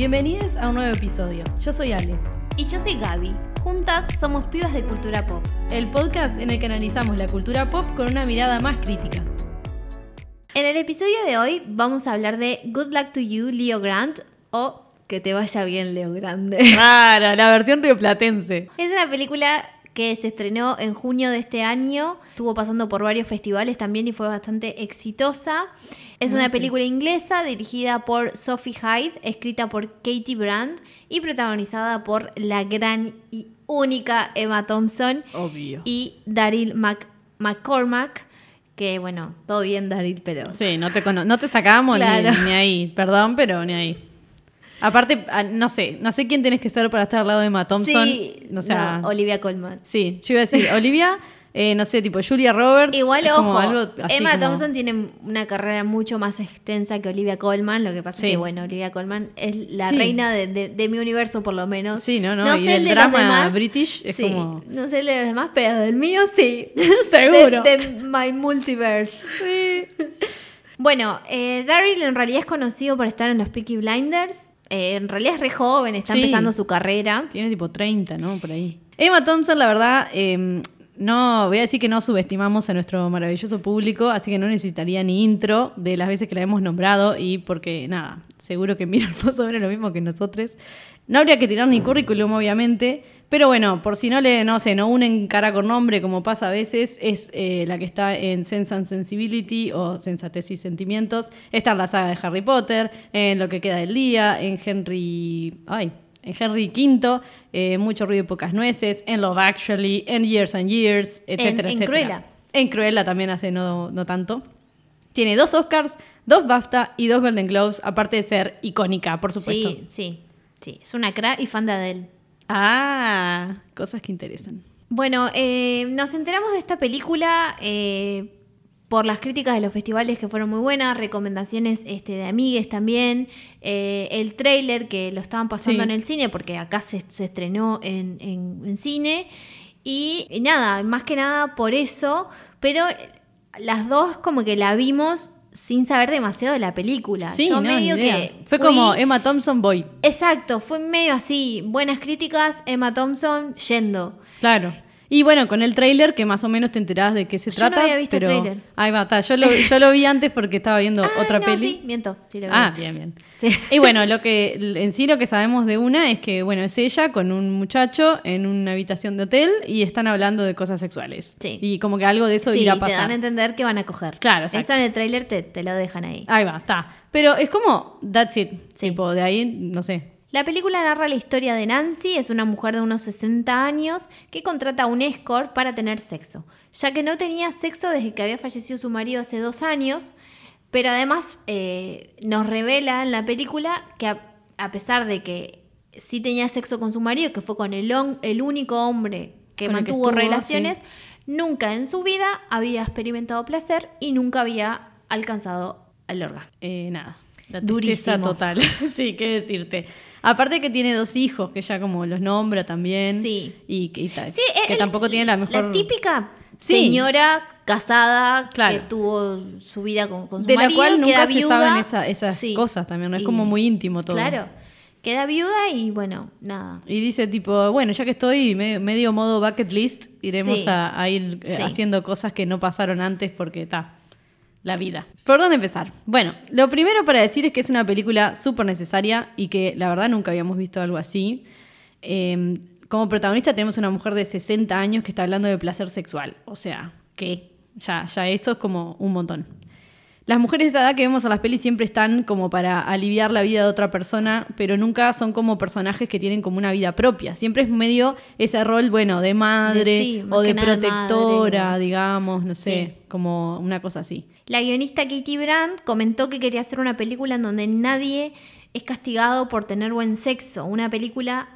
Bienvenidos a un nuevo episodio. Yo soy Ale. Y yo soy Gaby. Juntas somos pibas de cultura pop. El podcast en el que analizamos la cultura pop con una mirada más crítica. En el episodio de hoy vamos a hablar de Good Luck to You, Leo Grant, o Que te vaya bien, Leo Grande. Claro, la versión rioplatense. Es una película que se estrenó en junio de este año, estuvo pasando por varios festivales también y fue bastante exitosa. Es una película inglesa dirigida por Sophie Hyde, escrita por Katie Brandt y protagonizada por la gran y única Emma Thompson Obvio. y Daryl Mac- McCormack, que bueno, todo bien Daryl, pero... Sí, no te, no te sacamos ni, ahí. Perdón, pero ni ahí. Aparte, ah, no sé, no sé quién tenés que ser para estar al lado de Emma Thompson. Sí, o sea, no, Olivia Colman. sí, yo iba a decir, Olivia, eh, no sé, tipo Julia Roberts. Igual, ojo, algo así Emma como- Thompson tiene una carrera mucho más extensa que Olivia Colman. Lo que pasa Sí. es que, bueno, Olivia Colman es la Sí. reina de, de- de mi universo, por lo menos. Sí, no, no, y sé el de drama los demás. british es Sí, como- No sé el de los demás, pero del mío sí. Seguro. De, de My Multiverse. Bueno, eh, Daryl en realidad es conocido por estar en los Peaky Blinders. Eh, en realidad es re joven, está Sí. empezando su carrera. Tiene tipo 30, ¿no? Por ahí. Emma Thompson, la verdad, eh, no, voy a decir que no subestimamos a nuestro maravilloso público, así que no necesitaría ni intro de las veces que la hemos nombrado y porque, nada, seguro que miran más sobre lo mismo que nosotros. No habría que tirar ni currículum, obviamente, pero bueno, por si no le, no sé, no unen cara con nombre como pasa a veces, es eh, la que está en Sense and Sensibility o Sensatez y Sentimientos. Está en la saga de Harry Potter, en Lo que queda del día, en Henry... Ay, en Henry V, eh, Mucho ruido y pocas nueces, en Love Actually, en Years and Years, etcétera, en etcétera. Cruella. En Cruella también hace no, no tanto. Tiene dos Oscars, dos BAFTA y dos Golden Globes, aparte de ser icónica, por supuesto. Sí, sí, sí. Es una crack y fan de Adele. Ah, cosas que interesan. Bueno, eh, nos enteramos de esta película eh, por las críticas de los festivales que fueron muy buenas, recomendaciones este, de amigues también, eh, el tráiler que lo estaban pasando Sí. en el cine, porque acá se, se estrenó en, en- en cine, y, y nada, más que nada por eso, pero las dos como que la vimos sin saber demasiado de la película. Sí, Yo no, ni medio idea. que Fue fui- como Emma Thompson Boy. Exacto, fue medio así, buenas críticas, Emma Thompson yendo. Claro. Y bueno, con el tráiler que más o menos te enterabas de qué se Yo no trata. había visto el pero... tráiler. Ahí va, está. Yo lo, yo lo vi antes porque estaba viendo Ah, otra no, peli. Sí, miento. sí lo había Ah, visto. bien, bien. Sí. Y bueno, lo que en sí lo que sabemos de una es que, bueno, es ella con un muchacho en una habitación de hotel y están hablando de cosas sexuales. Sí. Y como que algo de eso Sí, irá a te dan pasar. a entender que van a coger. Claro, exacto. Eso en el tráiler te, te lo dejan ahí. Ahí va, está. Pero es como, that's it. Sí. Tipo, de ahí, no sé. La película narra la historia de Nancy, es una mujer de unos 60 años que contrata a un escort para tener sexo, ya que no tenía sexo desde que había fallecido su marido hace dos años, pero además eh, nos revela en la película que a, a pesar de que sí tenía sexo con su marido, que fue con el, el único hombre que Con el que mantuvo estuvo, relaciones, sí. nunca en su vida había experimentado placer y nunca había alcanzado el órgano. Eh, nada. La Durísimo. tristeza total. sí, qué decirte. Aparte que tiene dos hijos, que ya como los nombra también. Sí. Y, que- y ta- Sí, que el- tampoco tiene la mejor... La típica Sí. señora casada Claro. que tuvo su vida con, con su de la marido, cual nunca se viuda. saben esa- esas Sí. cosas también, ¿no? Es Y- como muy íntimo todo. Claro. Queda viuda y bueno, nada. Y dice tipo, bueno, ya que estoy medio, modo bucket list, iremos a, a ir eh, haciendo cosas que no pasaron antes porque está la vida. ¿Por dónde empezar? Bueno, lo primero para decir es que es una película súper necesaria y que la verdad nunca habíamos visto algo así. Eh, como protagonista tenemos una mujer de 60 años que está hablando de placer sexual. O sea, que ya, ya esto es como un montón. Las mujeres de esa edad que vemos a las pelis siempre están como para aliviar la vida de otra persona, pero nunca son como personajes que tienen como una vida propia. Siempre es medio ese rol, bueno, de madre De- sí, más o de protectora, madre. digamos, no sé, Sí. como una cosa así. La guionista Katie Brandt comentó que quería hacer una película en donde nadie es castigado por tener buen sexo. Una película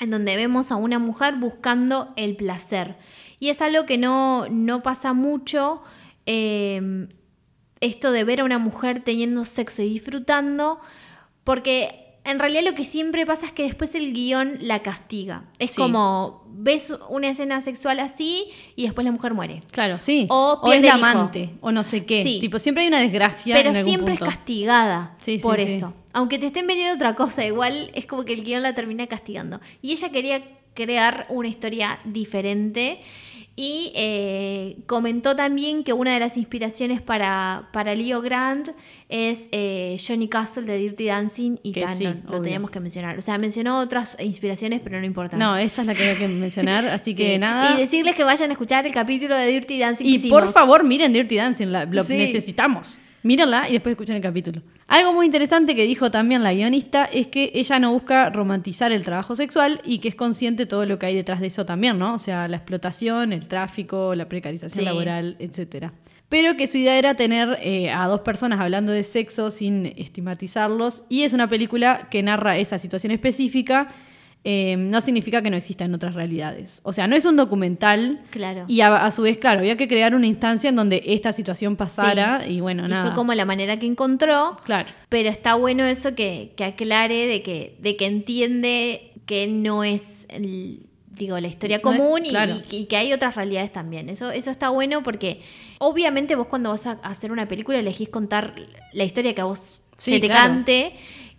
en donde vemos a una mujer buscando el placer. Y es algo que no, no pasa mucho. eh, esto de ver a una mujer teniendo sexo y disfrutando, porque en realidad lo que siempre pasa es que después el guion la castiga. Es Sí. como, ves una escena sexual así y después la mujer muere. Claro, sí. O es la amante, o no sé qué. Sí. Tipo, siempre hay una desgracia Pero en siempre punto. es castigada Sí, por eso. Aunque te estén vendiendo otra cosa, igual es como que el guion la termina castigando. Y ella quería crear una historia diferente. Y eh, comentó también que una de las inspiraciones para, para Leo Grant es eh, Johnny Castle de Dirty Dancing y tal, sí, lo teníamos que mencionar. O sea, mencionó otras inspiraciones, pero no importa. No, esta es la que había que mencionar, así que nada. Y decirles que vayan a escuchar el capítulo de Dirty Dancing. Y que por favor, miren Dirty Dancing, la- lo Sí. necesitamos. Mírenla y después escuchen el capítulo. Algo muy interesante que dijo también la guionista es que ella no busca romantizar el trabajo sexual y que es consciente de todo lo que hay detrás de eso también, ¿no? O sea, la explotación, el tráfico, la precarización Sí. laboral, etcétera. Pero que su idea era tener eh, a dos personas hablando de sexo sin estigmatizarlos y es una película que narra esa situación específica. Eh, no significa que no existan otras realidades. O sea, no es un documental Claro. y a, a su vez, claro, había que crear una instancia en donde esta situación pasara Sí. y bueno, Y nada. fue como la manera que encontró. Claro. Pero está bueno eso que, que aclare de que, de que entiende que no es el- digo, la historia No es- común y- claro. y, y que hay otras realidades también. Eso, eso está bueno porque obviamente vos cuando vas a hacer una película elegís contar la historia que a vos Sí, se te claro. cante.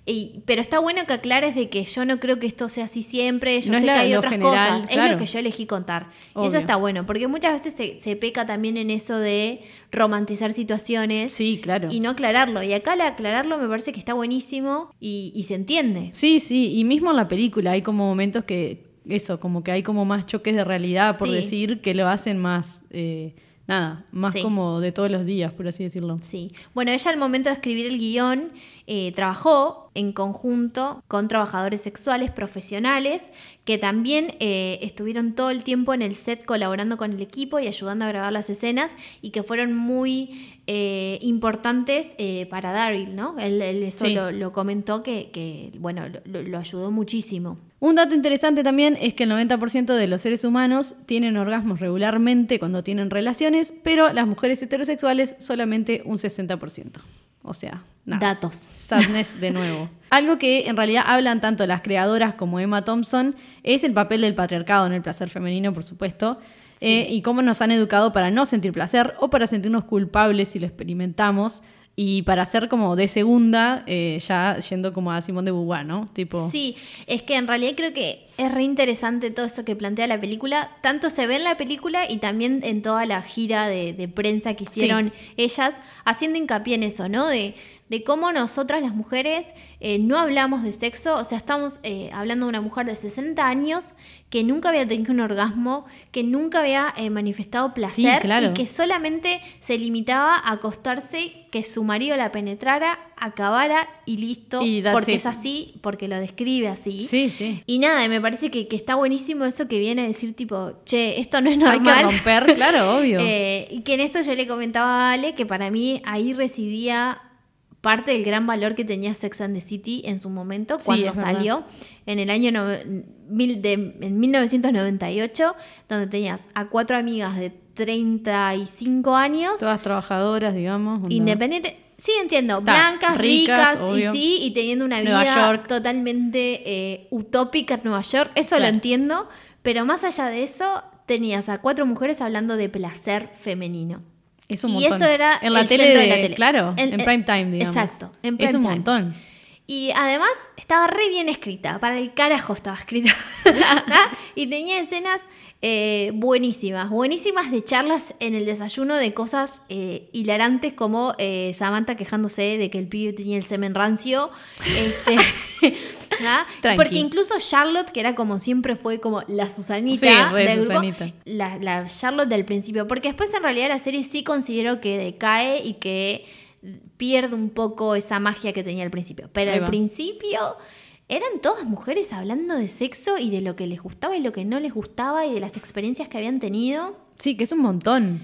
Y- pero está bueno que aclares de que yo no creo que esto sea así siempre, yo No sé la- que hay otras general, cosas, es lo que yo elegí contar. Y eso está bueno, porque muchas veces se, se peca también en eso de romantizar situaciones Sí, claro. y no aclararlo. Y acá al aclararlo me parece que está buenísimo y, y se entiende. Sí, sí, y mismo en la película hay como momentos que, eso, como que hay como más choques de realidad, por Sí. decir, que lo hacen más, eh, nada, más Sí. como de todos los días, por así decirlo. Sí. Bueno, ella al momento de escribir el guion eh, trabajó en conjunto con trabajadores sexuales profesionales que también eh, estuvieron todo el tiempo en el set colaborando con el equipo y ayudando a grabar las escenas y que fueron muy eh, importantes eh, para Daryl, ¿no? Él, él eso Sí. lo, lo comentó que, que, bueno, lo, lo ayudó muchísimo. Un dato interesante también es que el 90% de los seres humanos tienen orgasmos regularmente cuando tienen relaciones, pero las mujeres heterosexuales solamente un 60%. O sea, Datos. Sadness de nuevo. Algo que en realidad hablan tanto las creadoras como Emma Thompson es el papel del patriarcado en el placer femenino, por supuesto, Sí. eh, y cómo nos han educado para no sentir placer o para sentirnos culpables si lo experimentamos y para ser como de segunda, eh, ya yendo como a Simón de Beauvoir, ¿no? Tipo, Sí, es que en realidad creo que es re interesante todo eso que plantea la película. Tanto se ve en la película y también en toda la gira de, de prensa que hicieron ellas, haciendo hincapié en eso, ¿no? De, de cómo nosotras las mujeres eh, no hablamos de sexo, o sea, estamos eh, hablando de una mujer de 60 años que nunca había tenido un orgasmo, que nunca había eh, manifestado placer claro. y que solamente se limitaba a acostarse, que su marido la penetrara, acabara y listo, Y porque it. es así, porque lo describe así. sí, sí. Y nada, me parece que, que está buenísimo eso que viene a decir tipo, che, esto no es Hay que normal. romper, claro, obvio. Y que en esto yo le comentaba a Ale que para mí ahí residía parte del gran valor que tenía Sex and the City en su momento, cuando salió en el año no- mil de, en 1998, donde tenías a cuatro amigas de 35 años, Todas trabajadoras, digamos. independientes. Sí, entiendo, blancas, ricas, ricas, y sí, y teniendo una Nueva vida York. totalmente eh, utópica en Nueva York, eso lo entiendo, pero más allá de eso, tenías a cuatro mujeres hablando de placer femenino. Es un y montón. eso era en la el tele, de de- la tele. Claro, En- en, en- prime time, digamos. exacto, en prime Es un time. montón. Y además estaba re bien escrita, para el carajo estaba escrita. Y tenía escenas eh, buenísimas, buenísimas de charlas en el desayuno de cosas eh, hilarantes como eh, Samantha quejándose de que el pibe tenía el semen rancio. Este, ¿ah? Porque incluso Charlotte, que era como siempre fue como la Susanita Sí, re del grupo, Susanita. la, la Charlotte del principio, porque después en realidad la serie sí considero que decae y que pierde un poco esa magia que tenía al principio. Pero al principio eran todas mujeres hablando de sexo y de lo que les gustaba y lo que no les gustaba y de las experiencias que habían tenido. Sí, que es un montón.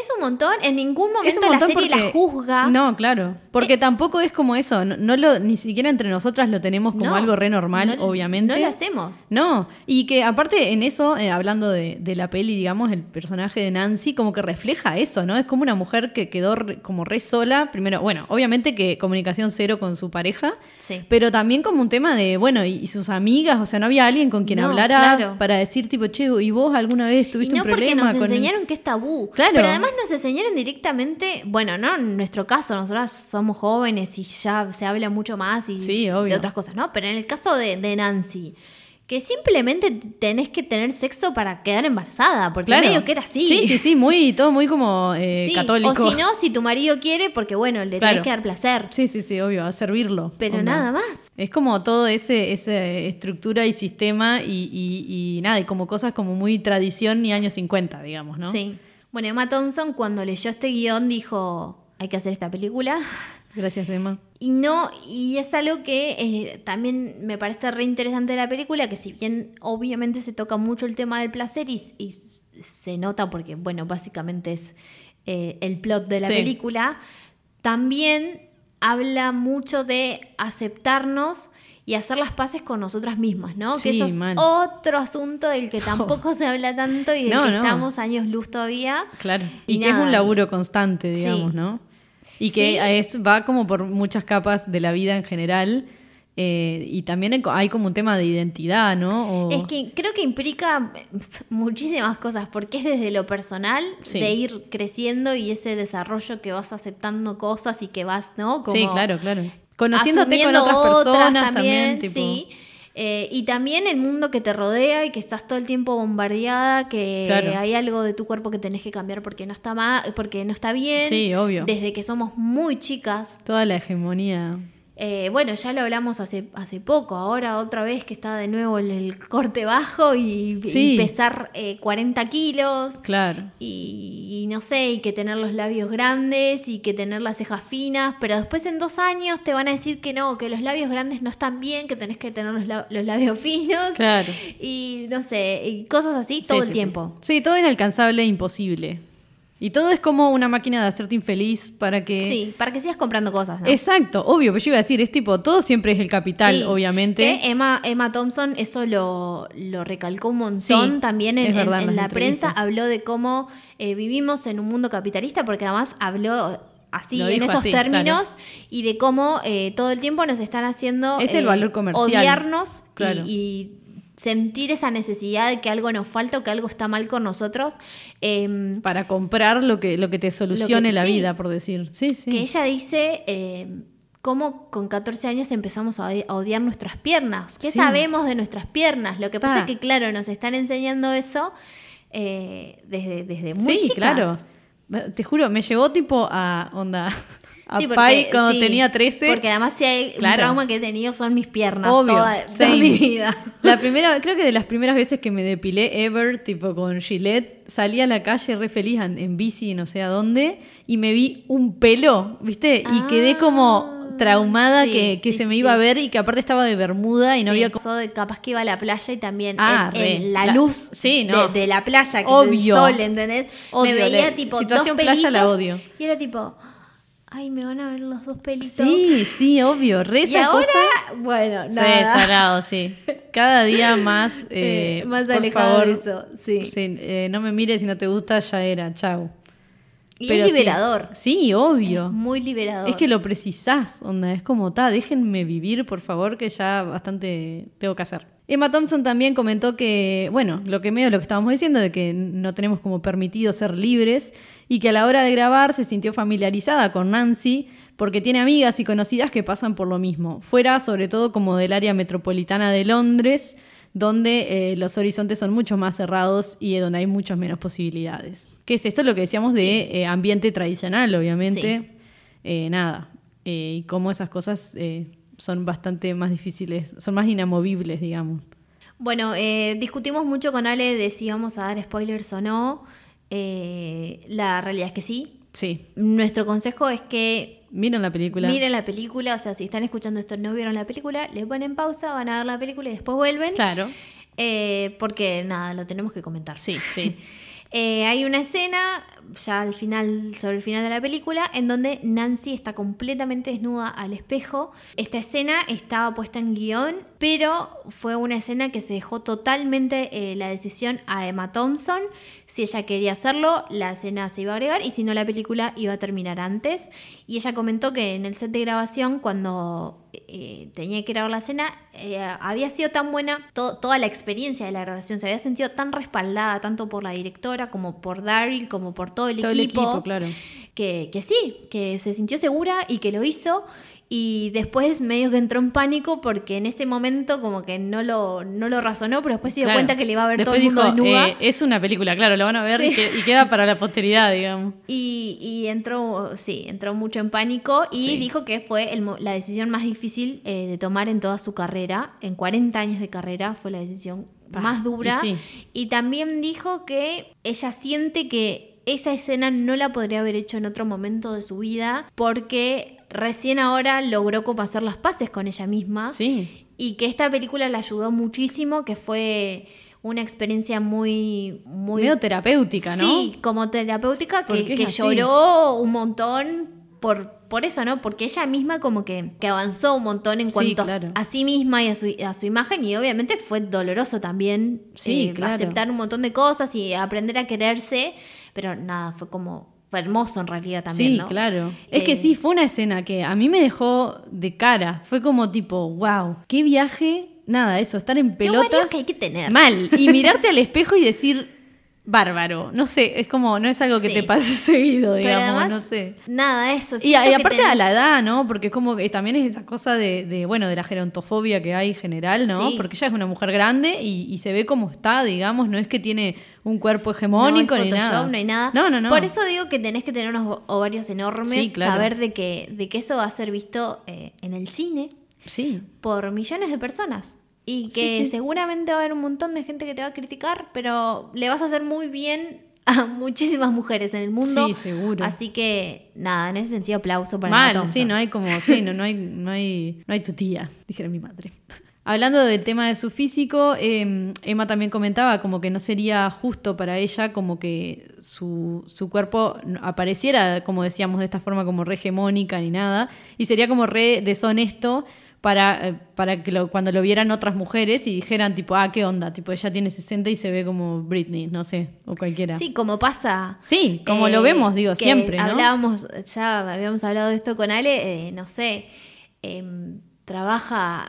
Es un montón, en ningún momento la serie porque- la juzga. No, claro. Porque Eh, tampoco es como eso. No, no lo, ni siquiera entre nosotras lo tenemos como No, algo re normal, no- obviamente. No lo hacemos. No, y que aparte en eso, eh, hablando de, de la peli, digamos, el personaje de Nancy como que refleja eso, ¿no? Es como una mujer que quedó re- como re sola, primero, bueno, obviamente que comunicación cero con su pareja, Sí. pero también como un tema de, bueno, y, y sus amigas, o sea, no había alguien con quien No, hablara claro. para decir tipo, che, ¿y vos alguna vez Y tuviste no un porque problema nos con...? enseñaron que es tabú. Claro, Pero además además nos enseñaron directamente, bueno, no en nuestro caso, nosotras somos jóvenes y ya se habla mucho más y Sí, de otras cosas, ¿no? Pero en el caso de, de Nancy, que simplemente tenés que tener sexo para quedar embarazada, porque Claro. medio que era así. Sí, sí, sí, muy, todo muy como eh, Sí, católico. O si no, si tu marido quiere, porque bueno, le Claro. tenés que dar placer. Sí, sí, sí, obvio, a servirlo. Pero onda. nada más. Es como todo ese, ese estructura y sistema y, y- y nada, y como cosas como muy tradición y años 50, digamos, ¿no? Sí. Bueno, Emma Thompson cuando leyó este guion dijo, hay que hacer esta película. Gracias, Emma. Y no, y es algo que eh, también me parece re interesante de la película, que si bien obviamente se toca mucho el tema del placer y, y se nota porque, bueno, básicamente es eh, el plot de la Sí. película, también habla mucho de aceptarnos y hacer las paces con nosotras mismas, ¿no? que eso es otro asunto del que tampoco se habla tanto y del No, que no. estamos años luz todavía. Claro. Y Y, que es un laburo constante, Sí. digamos, ¿no? Y que Sí. es, va como por muchas capas de la vida en general. eh, y también hay co- hay como un tema de identidad, ¿no? O- Es que creo que implica muchísimas cosas, porque es desde lo personal, Sí. de ir creciendo y ese desarrollo que vas aceptando cosas y que vas, ¿no? Como sí, claro, claro. Conociéndote con otras personas también, tipo. sí. Eh, y también el mundo que te rodea y que estás todo el tiempo bombardeada, que Claro. hay algo de tu cuerpo que tenés que cambiar porque no está mal, porque no está bien. Sí, obvio. Desde que somos muy chicas. Toda la hegemonía. Eh, bueno, ya lo hablamos hace, hace poco, ahora otra vez que está de nuevo el, el corte bajo y, pesar eh, 40 kilos Claro. y, y no sé, y que tener los labios grandes y que tener las cejas finas, pero después en dos años te van a decir que no, que los labios grandes no están bien, que tenés que tener los, la- los labios finos Claro. y no sé, y cosas así todo Sí, el sí, tiempo. Sí. Sí, todo inalcanzable e imposible. Y todo es como una máquina de hacerte infeliz para que. Sí, para que sigas comprando cosas, ¿no? Exacto, obvio, pero yo iba a decir, es tipo, todo siempre es el capital, Sí, obviamente. que Emma, Emma Thompson eso lo, lo recalcó un montón Sí, también en, verdad, en- la prensa. Habló de cómo eh, vivimos en un mundo capitalista, porque además habló así, en esos así, términos, y de cómo eh, todo el tiempo nos están haciendo Es el eh, valor comercial. odiarnos y- y, sentir esa necesidad de que algo nos falta o que algo está mal con nosotros. Em, Para comprar lo que, lo que te solucione la sí. vida, por decir. Sí, sí. que ella dice eh, cómo con 14 años empezamos a odi- a odiar nuestras piernas. ¿Qué Sí. sabemos de nuestras piernas? Lo que pasa Ah. es que, claro, nos están enseñando eso eh, desde, desde muy sí, chicas. claro. Te juro, me llevó tipo a onda. A Sí, porque- Pai cuando sí, tenía 13. Porque además si hay un Claro. trauma que he tenido son mis piernas Obvio, toda, mi vida. La primera, creo que de las primeras veces que me depilé ever, tipo con Gillette, salí a la calle re feliz en, en bici, no sé a dónde, y me vi un pelo, ¿viste? Y quedé como traumada sí, que, que sí, se me sí, iba a sí. ver y que aparte estaba de bermuda y no Sí, había... co- eso de capaz que iba a la playa y también Ah, en, la, La- luz sí, no. de, de la playa, que Obvio. el sol, ¿entendés? Odio, me veía tipo situación dos playa la pelitos odio. y era tipo, ay, me van a ver los dos pelitos. Sí, sí, obvio, re y esa ahora, cosa... bueno, Sí, nada. salado, sí. Cada día más... Eh, eh, más por alejado favor, de eso, sí. Sí, eh, no me mires si no te gusta, ya era, chau. Y Pero es liberador. Sí, obvio. Muy liberador. Es que lo precisás, onda, es como, ta, déjenme vivir, por favor, que ya bastante tengo que hacer. Emma Thompson también comentó que, bueno, lo que medio lo que estábamos diciendo, de que no tenemos como permitido ser libres y que a la hora de grabar se sintió familiarizada con Nancy porque tiene amigas y conocidas que pasan por lo mismo, fuera sobre todo como del área metropolitana de Londres, donde eh, los horizontes son mucho más cerrados y donde hay muchas menos posibilidades. ¿Qué es esto? Lo que decíamos de eh, ambiente tradicional, obviamente. Eh, nada. Eh, y cómo esas cosas eh, son bastante más difíciles, son más inamovibles, digamos. Bueno, eh, discutimos mucho con Ale de si íbamos a dar spoilers o no. Eh, la realidad es que sí. Sí. Nuestro consejo es que Miren la película. miren la película, o sea, si están escuchando esto y no vieron la película, le ponen pausa, van a ver la película y después vuelven. Claro. Eh, porque nada, lo tenemos que comentar. Sí, sí. Eh, hay una escena, ya al final, sobre el final de la película, en donde Nancy está completamente desnuda al espejo. Esta escena estaba puesta en guion, pero fue una escena que se dejó totalmente eh, la decisión a Emma Thompson. Si ella quería hacerlo, la escena se iba a agregar y si no, la película iba a terminar antes. Y ella comentó que en el set de grabación, cuando eh, tenía que grabar la escena, eh, había sido tan buena to- toda la experiencia de la grabación, se había sentido tan respaldada tanto por la directora como por Daryl, como por todo el Todo el equipo, equipo, claro. que, que sí, que se sintió segura y que lo hizo. Y después medio que entró en pánico porque en ese momento como que no lo, no lo razonó, pero después se dio Claro. cuenta que le iba a ver todo el mundo dijo, desnuda. eh, es una película, claro, lo van a ver y, Sí. que- y queda para la posteridad, digamos. Y, y entró, sí, entró mucho en pánico y Sí. dijo que fue el la decisión más difícil eh, de tomar en toda su carrera. En 40 años de carrera fue la decisión más dura. y también dijo que ella siente que esa escena no la podría haber hecho en otro momento de su vida porque recién ahora logró como hacer las paces con ella misma. Sí, Y que esta película la ayudó muchísimo, que fue una experiencia muy... muy medio terapéutica, ¿no? Sí, como terapéutica, que, lloró un montón por, por eso, ¿no? Porque ella misma como que, que avanzó un montón en cuanto a- claro. a sí misma y a su, a su imagen y obviamente fue doloroso también Sí, eh, claro. aceptar un montón de cosas y aprender a quererse, pero nada, fue como fue hermoso en realidad también, sí, ¿no? claro. Es que Eh, sí, fue una escena que a mí me dejó de cara. Fue como tipo, wow, qué viaje. Nada, eso, estar en Qué pelotas. que hay que tener. Mal. Y mirarte al espejo y decir, bárbaro. No sé, es como, no es algo que Sí. te pase seguido, Pero digamos, además, no sé. nada, eso. Y, siento y aparte tenés- a la edad, ¿no? Porque es como que también es esa cosa de, de, bueno, de la gerontofobia que hay general, ¿no? Sí. Porque ella es una mujer grande y, y se ve como está, digamos, no es que tiene un cuerpo hegemónico no ni nada. no hay nada. No, no, no. Por eso digo que tenés que tener unos ovarios enormes, Sí, claro. saber de que, de que eso va a ser visto eh, en el cine Sí. por millones de personas. Y que Sí, sí. seguramente va a haber un montón de gente que te va a criticar, pero le vas a hacer muy bien a muchísimas mujeres en el mundo. Sí, seguro. Así que, nada, en ese sentido, aplauso para Mal, Thompson. sí, no hay como, sí, no, no hay, no hay, no hay tu tía, dijera mi madre. Hablando del tema de su físico, eh, Emma también comentaba como que no sería justo para ella como que su, su cuerpo apareciera, como decíamos, de esta forma como re hegemónica ni nada, y sería como re deshonesto para, eh, para que lo- cuando lo vieran otras mujeres y dijeran tipo, ah, ¿qué onda? Tipo, ella tiene 60 y se ve como Britney, no sé, o cualquiera. Sí, como pasa. Sí, como eh, lo vemos, digo, que siempre, ¿no? Hablábamos, ya habíamos hablado de esto con Ale, eh, no sé, em, trabaja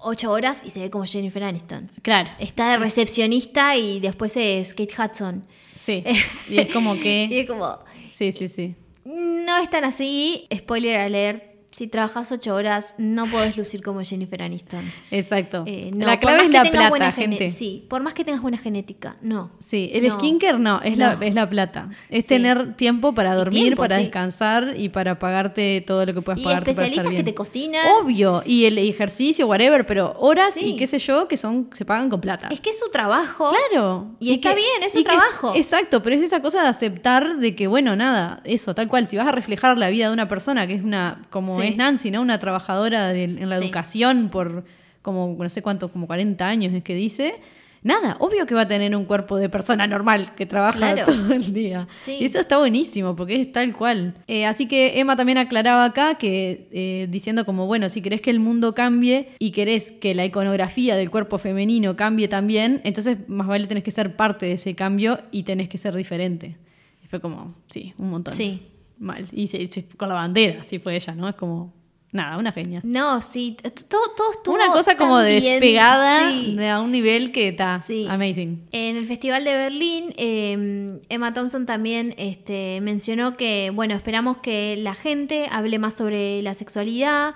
ocho horas y se ve como Jennifer Aniston. Claro, Está de recepcionista y después es Kate Hudson. sí. Y es como Y que... es como, Sí, sí, sí. no es tan así, spoiler alert, si trabajas ocho horas no podés lucir como Jennifer Aniston. Exacto. Eh, no, la clave es la plata, gente. Sí, por más que tengas buena genética, no. Sí, el No. skincare no, es, La, es la plata. Es Sí. tener tiempo para dormir, tiempo, para sí. descansar y para pagarte todo lo que puedas Y pagarte para estar especialistas que bien. te cocinan. Obvio, y el ejercicio, whatever, pero horas Sí. y qué sé yo, que son se pagan con plata. Es que es su trabajo. Claro. Y está bien, es su que- trabajo. exacto, pero es esa cosa de aceptar de que, bueno, nada, eso, tal cual, si vas a reflejar la vida de una persona que es una, como Sí. es Nancy, ¿no? Una trabajadora de- en la Sí. educación por como, no sé cuánto, como 40 años es que dice. Nada, obvio que va a tener un cuerpo de persona normal que trabaja Claro. todo el día. Sí. Y eso está buenísimo porque es tal cual. Eh, así que Emma también aclaraba acá que eh, diciendo como, bueno, si querés que el mundo cambie y querés que la iconografía del cuerpo femenino cambie también, entonces más vale tenés que ser parte de ese cambio y tenés que ser diferente. Y fue como, sí, un montón. Sí. Mal. Y se, se- con la bandera, así fue ella, ¿no? Es como, nada, una genia. No, sí, todo, todo estuvo Una cosa como bien. despegada Sí. de a un nivel que está Sí. amazing. En el Festival de Berlín, eh, Emma Thompson también este, mencionó que, bueno, esperamos que la gente hable más sobre la sexualidad.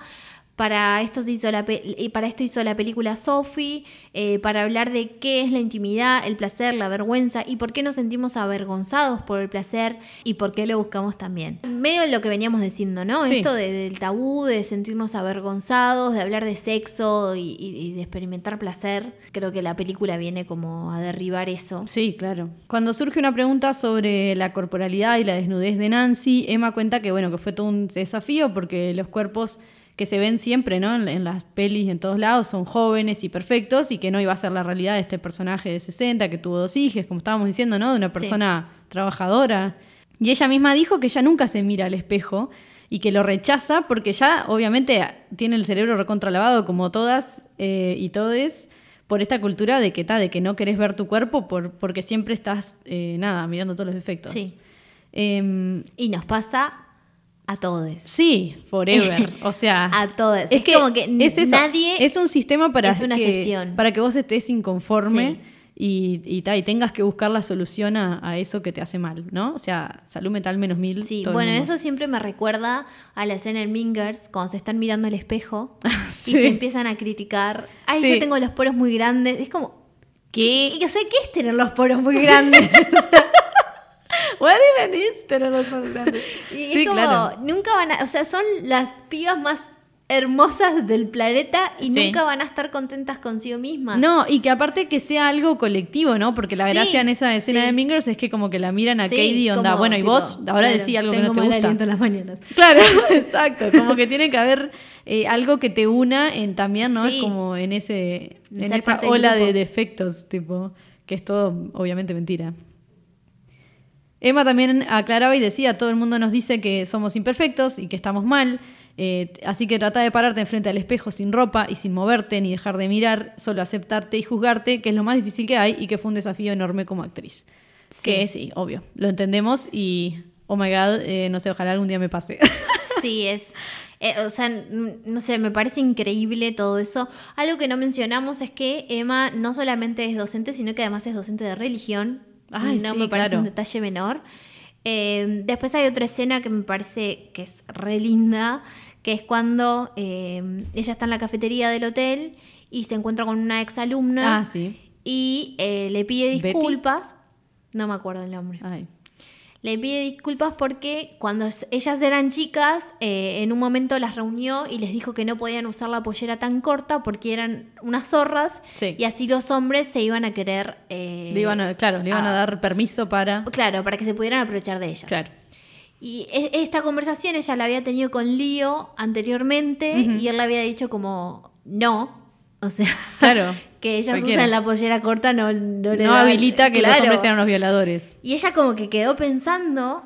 Para esto, hizo la para esto hizo la película Sophie, eh, para hablar de qué es la intimidad, el placer, la vergüenza y por qué nos sentimos avergonzados por el placer y por qué lo buscamos también. Medio lo que veníamos diciendo, ¿no? Sí. Esto de- del tabú, de sentirnos avergonzados, de hablar de sexo y, y- y de experimentar placer. Creo que la película viene como a derribar eso. Sí, claro. Cuando surge una pregunta sobre la corporalidad y la desnudez de Nancy, Emma cuenta que bueno, que fue todo un desafío porque los cuerpos que se ven siempre, ¿no? En, en las pelis en todos lados son jóvenes y perfectos y que no iba a ser la realidad de este personaje de 60 que tuvo dos hijos, como estábamos diciendo, ¿no? De una persona trabajadora. Y ella misma dijo que ella nunca se mira al espejo y que lo rechaza porque ya obviamente tiene el cerebro recontralavado como todas eh, y todes por esta cultura de que, ta, de que no querés ver tu cuerpo por, porque siempre estás, eh, nada, mirando todos los defectos. Sí. Em, Y nos pasa a todos. Sí, forever. O sea, A todos. Es, Es que como que es eso, nadie es un sistema para es una que, excepción. para que vos estés inconforme Sí. y, y, ta, y tengas que buscar la solución a, a eso que te hace mal, ¿no? O sea, salud mental menos mil. Sí, bueno, eso siempre me recuerda a la escena en Mingers, cuando se están mirando al espejo Sí. y se empiezan a criticar. Ay, Sí. yo tengo los poros muy grandes. Es como, ¿Qué? yo sé qué es tener los poros muy grandes. What even is tener los ojos grandes? Y sí, es como, claro. nunca van a, o sea, son las pibas más hermosas del planeta y Sí. nunca van a estar contentas consigo mismas. No, y que aparte que sea algo colectivo, ¿no? Porque la Sí, gracia en esa escena sí. de Mingers es que como que la miran a Katie y onda, como, bueno, y tipo, vos ahora claro, decís algo que tengo no te gusta. aliento en las mañanas. Claro, exacto. Como que tiene que haber eh, algo que te una en también, ¿no? Es como en ese, En ser esa ola de defectos, tipo, que es todo obviamente mentira. Emma también aclaraba y decía, todo el mundo nos dice que somos imperfectos y que estamos mal, eh, así que trata de pararte enfrente al espejo sin ropa y sin moverte ni dejar de mirar, solo aceptarte y juzgarte, que es lo más difícil que hay y que fue un desafío enorme como actriz. Sí. Que sí, obvio, lo entendemos y, oh my god, eh, no sé, ojalá algún día me pase. Sí, es. eh, o sea, no sé, me parece increíble todo eso. Algo que no mencionamos es que Emma no solamente es docente, sino que además es docente de religión. Ay, no sí, me parece claro. un detalle menor. Eh, después hay otra escena que me parece que es re linda, que es cuando eh, ella está en la cafetería del hotel y se encuentra con una exalumna ah, sí. y eh, le pide ¿Betty? disculpas. No me acuerdo el nombre. Ay. Le pide disculpas porque cuando ellas eran chicas, eh, en un momento las reunió y les dijo que no podían usar la pollera tan corta porque eran unas zorras Sí. y así los hombres se iban a querer... eh, Le iban a- claro, le iban a dar permiso para... Claro, para que se pudieran aprovechar de ellas. Claro. Y e- esta conversación ella la había tenido con Lío anteriormente y él le había dicho como no. O sea, Claro, que ellas cualquiera. usan la pollera corta no, no le No da- habilita que los Claro. hombres sean los violadores. Y ella como que quedó pensando,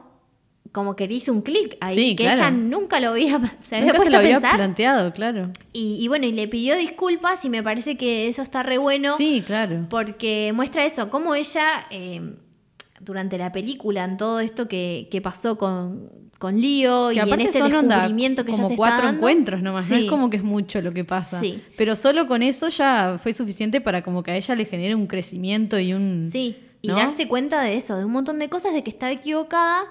como que le hizo un clic ahí, Sí, que claro. ella nunca lo había, se había Nunca se lo había pensar. planteado, claro. Y, y bueno, y le pidió disculpas y me parece que eso está re bueno. Sí, claro. Porque muestra eso, cómo ella, eh, durante la película, en todo esto que, que pasó con, con Lío y Que en aparte este son onda descubrimiento que ella como se cuatro está dando. encuentros nomás, no Sí. es como que es mucho lo que pasa. Sí. Pero solo con eso ya fue suficiente para como que a ella le genere un crecimiento y un... Sí, y ¿no? darse cuenta de eso, de un montón de cosas, de que estaba equivocada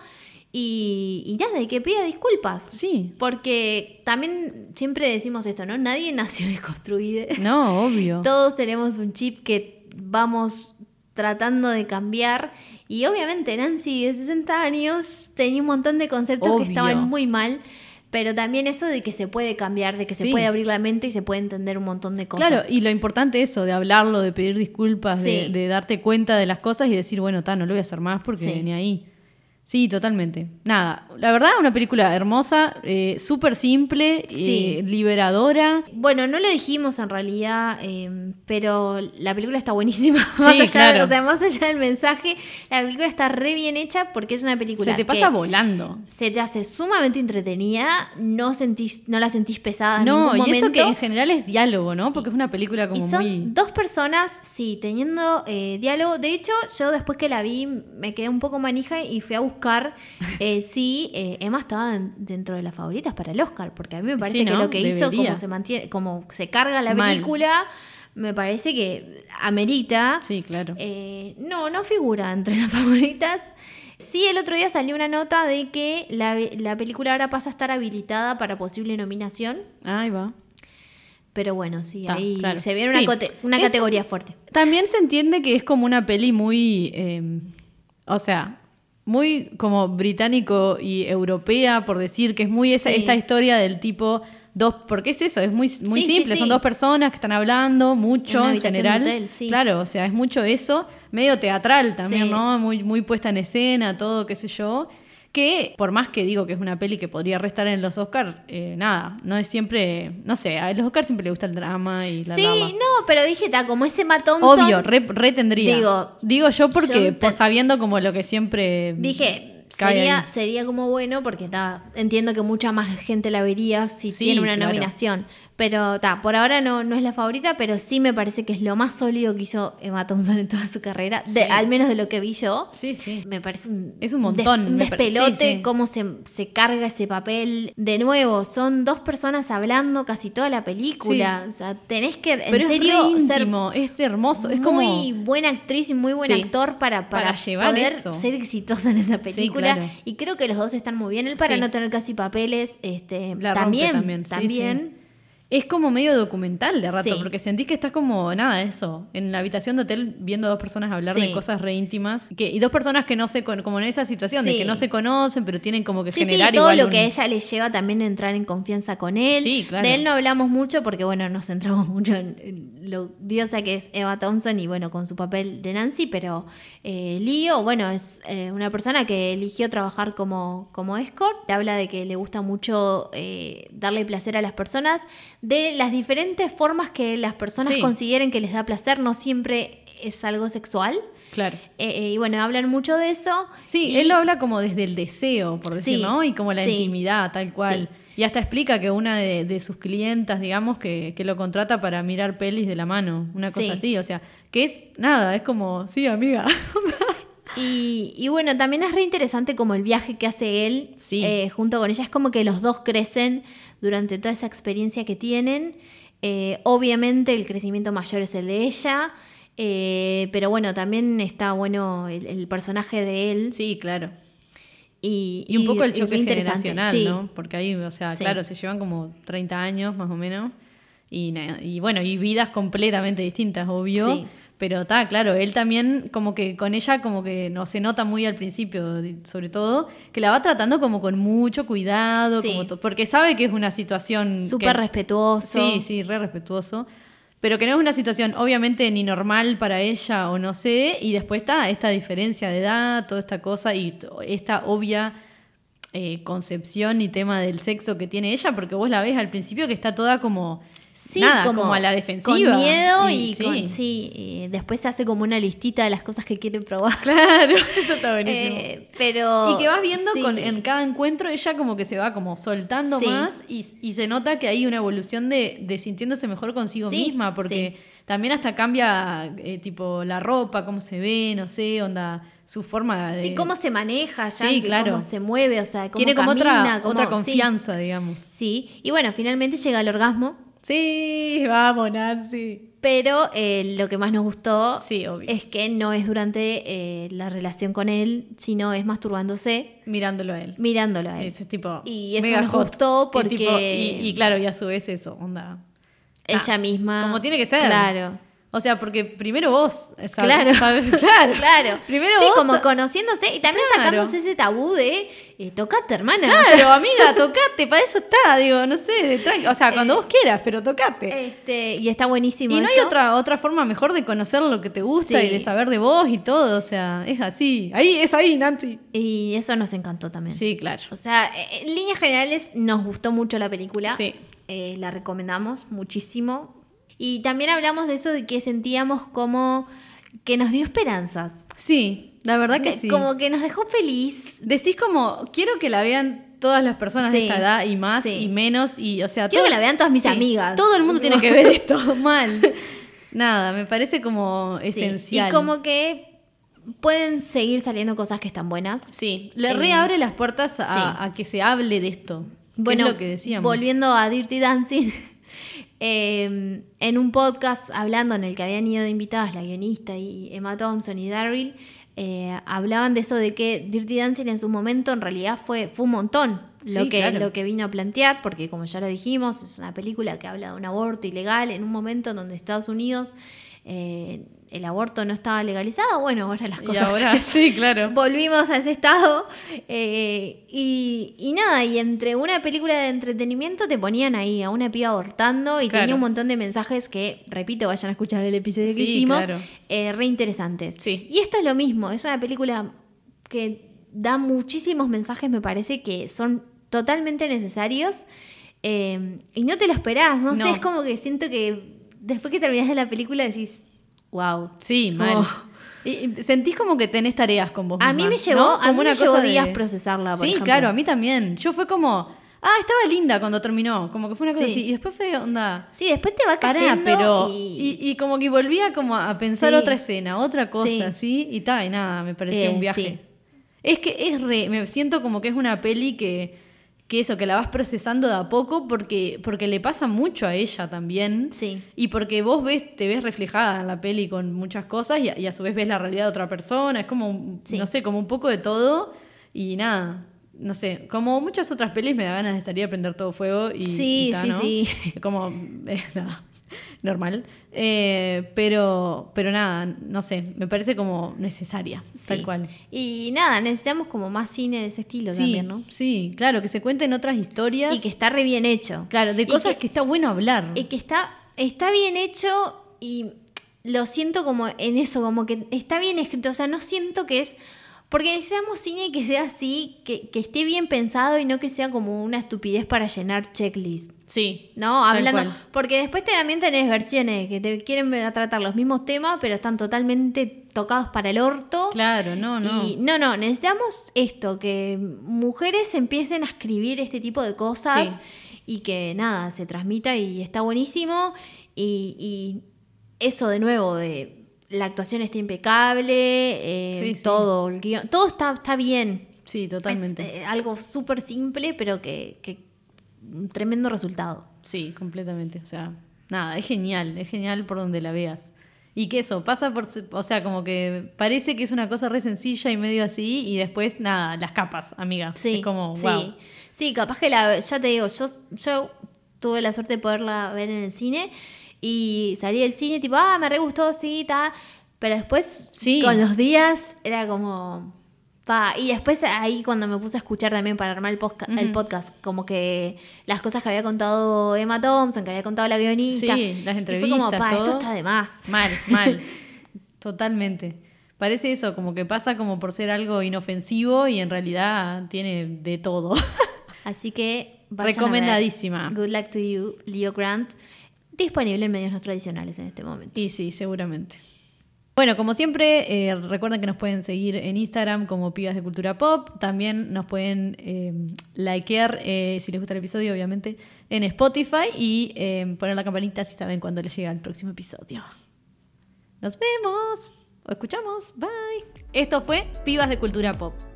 y, y nada, de que pida disculpas. Sí. Porque también siempre decimos esto, ¿no? Nadie nació desconstruido. No, obvio. Todos tenemos un chip que vamos tratando de cambiar. Y obviamente Nancy de 60 años tenía un montón de conceptos Obvio. que estaban muy mal. Pero también eso de que se puede cambiar, de que se puede abrir la mente y se puede entender un montón de cosas. Claro, y lo importante es eso, de hablarlo, de pedir disculpas, de, darte cuenta de las cosas y decir, bueno, ta, no lo voy a hacer más porque Sí. ni ahí. Sí, totalmente. Nada, la verdad, una película hermosa, eh, súper simple, Sí. eh, liberadora. Bueno, no lo dijimos en realidad, eh, pero la película está buenísima. Sí, más allá, claro. O sea, más allá del mensaje, la película está re bien hecha porque es una película Se te que pasa volando. se te hace sumamente entretenida, no sentís, no la sentís pesada en No, ningún y eso que en general es diálogo, ¿no? Porque es una película como Y son muy... dos personas, sí, teniendo eh, diálogo. De hecho, yo después que la vi me quedé un poco manija y fui a buscar eh, si eh, Emma estaba en- dentro de las favoritas para el Oscar, porque a mí me parece Sí, que lo que hizo, como se mantiene, como se carga la Mal. película, me parece que amerita. Sí, claro. Eh, no, no figura entre las favoritas. Sí, el otro día salió una nota de que la, la película ahora pasa a estar habilitada para posible nominación. Ahí va. Pero bueno, sí, ahí claro. se viene una, Sí. Es- categoría fuerte. También se entiende que es como una peli muy, eh, o sea, muy como británico y europea, por decir, que es muy esa, Sí. esta historia del tipo dos, porque es eso, es muy, muy Sí, sí, simple, son dos personas que están hablando mucho Una en general. hotel. Claro, o sea, es mucho eso, medio teatral también. ¿no? Muy, muy puesta en escena, todo, qué sé yo. Que por más que digo que es una peli que podría restar en los Oscars, eh, nada, no es siempre, no sé, a los Oscars siempre le gusta el drama y la sí, drama. no, pero dije, ta, como ese Thompson. Obvio, re, re tendría. Digo, Digo yo porque yo pues, sabiendo como lo que siempre Dije, sería, sería como bueno porque ta, entiendo que mucha más gente la vería si Sí, tiene una claro. nominación. Pero ta, por ahora no, no es la favorita, pero sí me parece que es lo más sólido que hizo Emma Thompson en toda su carrera, de- al menos de lo que vi yo. Sí, sí. Me parece un, Es un montón, des- un despelote, sí, sí. cómo se, se carga ese papel. De nuevo, son dos personas hablando casi toda la película. O sea, tenés que, en Pero serio, es re ser íntimo, es hermoso. Es como. muy buena actriz y muy buen actor para, para, Para llevar poder eso. ser exitosa en esa película. claro. Y creo que los dos están muy bien. Él para no tener casi papeles, este, La rompe también, también, también. Es como medio documental de rato, Sí. porque sentís que estás como, nada, eso, en la habitación de hotel viendo a dos personas hablar Sí. de cosas re íntimas. Que, y dos personas que no se con- como en esa situación, de que no se conocen, pero tienen como que Sí, sí, generar todo igual lo un- que ella le lleva también a entrar en confianza con él. Sí, claro. De él no hablamos mucho porque, bueno, nos centramos mucho en, en lo diosa que es Eva Thompson y, bueno, con su papel de Nancy, pero eh, Leo, bueno, es eh, una persona que eligió trabajar como, como escort. Habla de que le gusta mucho eh, darle placer a las personas, de las diferentes formas que las personas Sí. consideren que les da placer, no siempre es algo sexual. Claro. Eh, eh, y bueno, hablan mucho de eso. Sí, Y- él lo habla como desde el deseo, por decir, Sí, ¿no? Y como la sí. intimidad, tal cual. Y hasta explica que una de, de sus clientas, digamos, que, que lo contrata para mirar pelis de la mano, una cosa Sí. así. O sea, que es nada, es como, sí, amiga. Y, y bueno, también es re interesante como el viaje que hace él Sí. eh, junto con ella. Es como que los dos crecen durante toda esa experiencia que tienen. Eh, obviamente el crecimiento mayor es el de ella. eh, pero bueno, también está bueno el, el personaje de él. sí, claro. Y, Y un poco el choque generacional, sí. ¿no? Porque ahí, o sea, Sí. claro, se llevan como 30 años más o menos. Y, y bueno, y vidas completamente distintas, obvio. Sí. Pero está, claro, él también como que con ella como que no se nota muy al principio, sobre todo, que la va tratando como con mucho cuidado, Sí. como porque sabe que es una situación... Súper que- respetuoso. Sí, sí, re respetuoso. Pero que no es una situación obviamente ni normal para ella o no sé, y después está esta diferencia de edad, toda esta cosa y esta obvia eh, concepción y tema del sexo que tiene ella, porque vos la ves al principio que está toda como, Sí, nada, como, como, a la defensiva. Con miedo y, sí. con- sí, y después se hace como una listita de las cosas que quiere probar. Claro, eso está buenísimo. Eh, pero. Y que vas viendo sí. con, en cada encuentro, ella como que se va como soltando más y, y se nota que hay una evolución de, de sintiéndose mejor consigo misma, porque también hasta cambia eh, tipo la ropa, cómo se ve, no sé, onda, su forma de... Sí, cómo se maneja ya, Sí, claro. cómo se mueve, o sea, cómo Tiene como camina, otra, cómo- otra sí, confianza, digamos. Sí, y bueno, finalmente llega el orgasmo, Sí, vamos, Nancy. pero eh, lo que más nos gustó Sí, es que no es durante eh, la relación con él, sino es masturbándose, Mirándolo a él. mirándolo a él. Es tipo. Y eso nos hot. gustó Y porque- tipo- Y, y claro, y a su vez eso, onda. Ella Ah, misma. Como tiene que ser. Claro. O sea, porque primero vos. sabes- Claro. sabes- claro. Claro. Primero sí, vos. como conociéndose y también Claro. sacándose ese tabú de eh, tocate, hermana. Claro, amiga, tocate, para eso está, digo, no sé, tranqui- o sea, cuando Eh, vos quieras, pero tocate. Este, y está buenísimo. y no hay otra, otra forma mejor de conocer lo que te gusta Sí. y de saber de vos y todo, o sea, es así. Ahí, es ahí, Nancy. Y eso nos encantó también. Sí, claro. O sea, eh, en líneas generales nos gustó mucho la película. Sí. Eh, la recomendamos muchísimo. Y también hablamos de eso de que sentíamos como que nos dio esperanzas. Sí, la verdad que De- sí. Como que nos dejó feliz. Decís como, quiero que la vean todas las personas de esta edad y más sí. y menos y o sea Quiero todo- que la vean todas mis amigas. todo el mundo tiene que ver esto mal nada me parece como esencial Y como que pueden seguir saliendo cosas que están buenas. sí le Eh, reabre las puertas a, sí. a que se hable de esto Bueno, es lo que decíamos volviendo a Dirty Dancing, eh, en un podcast hablando en el que habían ido de invitadas la guionista y Emma Thompson y Daryl, eh, hablaban de eso de que Dirty Dancing en su momento en realidad fue, fue un montón lo, Sí, que, claro. lo que vino a plantear, porque como ya lo dijimos, es una película que habla de un aborto ilegal en un momento en donde Estados Unidos eh, el aborto no estaba legalizado. Bueno, ahora las y cosas ahora sí claro volvimos a ese estado. eh, y, y nada, y entre una película de entretenimiento te ponían ahí a una piba abortando y Claro. tenía un montón de mensajes que, repito, vayan a escuchar el episodio que hicimos, claro. eh, re interesantes. Sí. Y esto es lo mismo, es una película que da muchísimos mensajes, me parece que son totalmente necesarios. eh, y no te lo esperás, no, sé, No. es como que siento que después que terminás de la película decís, wow. sí mal Oh. y, sentís como que tenés tareas con vos A mí me llevó, ¿no? a mí me llevó cosa de- días procesarla, por sí ejemplo. claro a mí también yo fue como ah, estaba linda cuando terminó, como que fue una cosa Sí. así. Y después fue onda. Sí, después te va Pará, cayendo pero. y... Y, y como que volvía como a pensar Sí. otra escena, otra cosa, Sí. Y tal, y nada, me pareció Eh, un viaje. sí. Es que es re. Me siento como que es una peli que. Que eso, que la vas procesando de a poco porque, porque le pasa mucho a ella también. Sí. Y porque vos ves, te ves reflejada en la peli con muchas cosas y a, y a su vez ves la realidad de otra persona. Es como, Sí. no sé, como un poco de todo. Y nada, no sé, como muchas otras pelis me da ganas de estaría prender todo fuego y. Sí, y ta, sí, ¿no? sí. Como, eh, nada, normal. Eh, pero, pero nada, no sé, me parece como necesaria, Sí. tal cual. Y nada, necesitamos como más cine de ese estilo Sí, también, ¿no? sí, claro, que se cuenten otras historias. Y que está re bien hecho. Claro, de Y cosas que, que- está bueno hablar. Y que está, está bien hecho y lo siento como en eso, como que está bien escrito. O sea, no siento que es. Porque necesitamos cine que sea así, que, que esté bien pensado y no que sea como una estupidez para llenar checklist. sí. ¿No? Hablando. Porque después también tenés versiones que te quieren tratar los mismos temas, pero están totalmente tocados para el orto. Claro, no, no. Y no, no, necesitamos esto, que mujeres empiecen a escribir este tipo de cosas Sí. y que nada, se transmita y está buenísimo. Y, y eso de nuevo, de la actuación está impecable, eh, Sí, sí. todo, el guion, todo está, está bien. Sí, totalmente. Es eh, algo súper simple, pero que, que un tremendo resultado. Sí, completamente. O sea, nada, es genial, es genial por donde la veas. Y que eso, pasa por, o sea, como que parece que es una cosa re sencilla y medio así, y después, nada, las capas, amiga. Sí, Es como, sí. wow. Sí, capaz que la, ya te digo, yo, yo tuve la suerte de poderla ver en el cine y salí del cine tipo, ah, me re gustó, sí, está. Pero después, Sí. con los días, era como... Pa. Y después ahí cuando me puse a escuchar también para armar el, posca- el podcast, como que las cosas que había contado Emma Thompson, que había contado la guionista. Sí, las y entrevistas, fue como, pa, esto todo. está de más. Mal, mal. Totalmente. Parece eso, como que pasa como por ser algo inofensivo y en realidad tiene de todo. Así que vayan a ver Recomendadísima. Good Luck to You, Leo Grant, disponible en medios no tradicionales en este momento. Y sí, seguramente. Bueno, como siempre, eh, recuerden que nos pueden seguir en Instagram como Pibas de Cultura Pop. También nos pueden eh, likear, eh, si les gusta el episodio, obviamente, en Spotify y poner la campanita si saben cuándo les llega el próximo episodio. Nos vemos o escuchamos. Bye. Esto fue Pibas de Cultura Pop.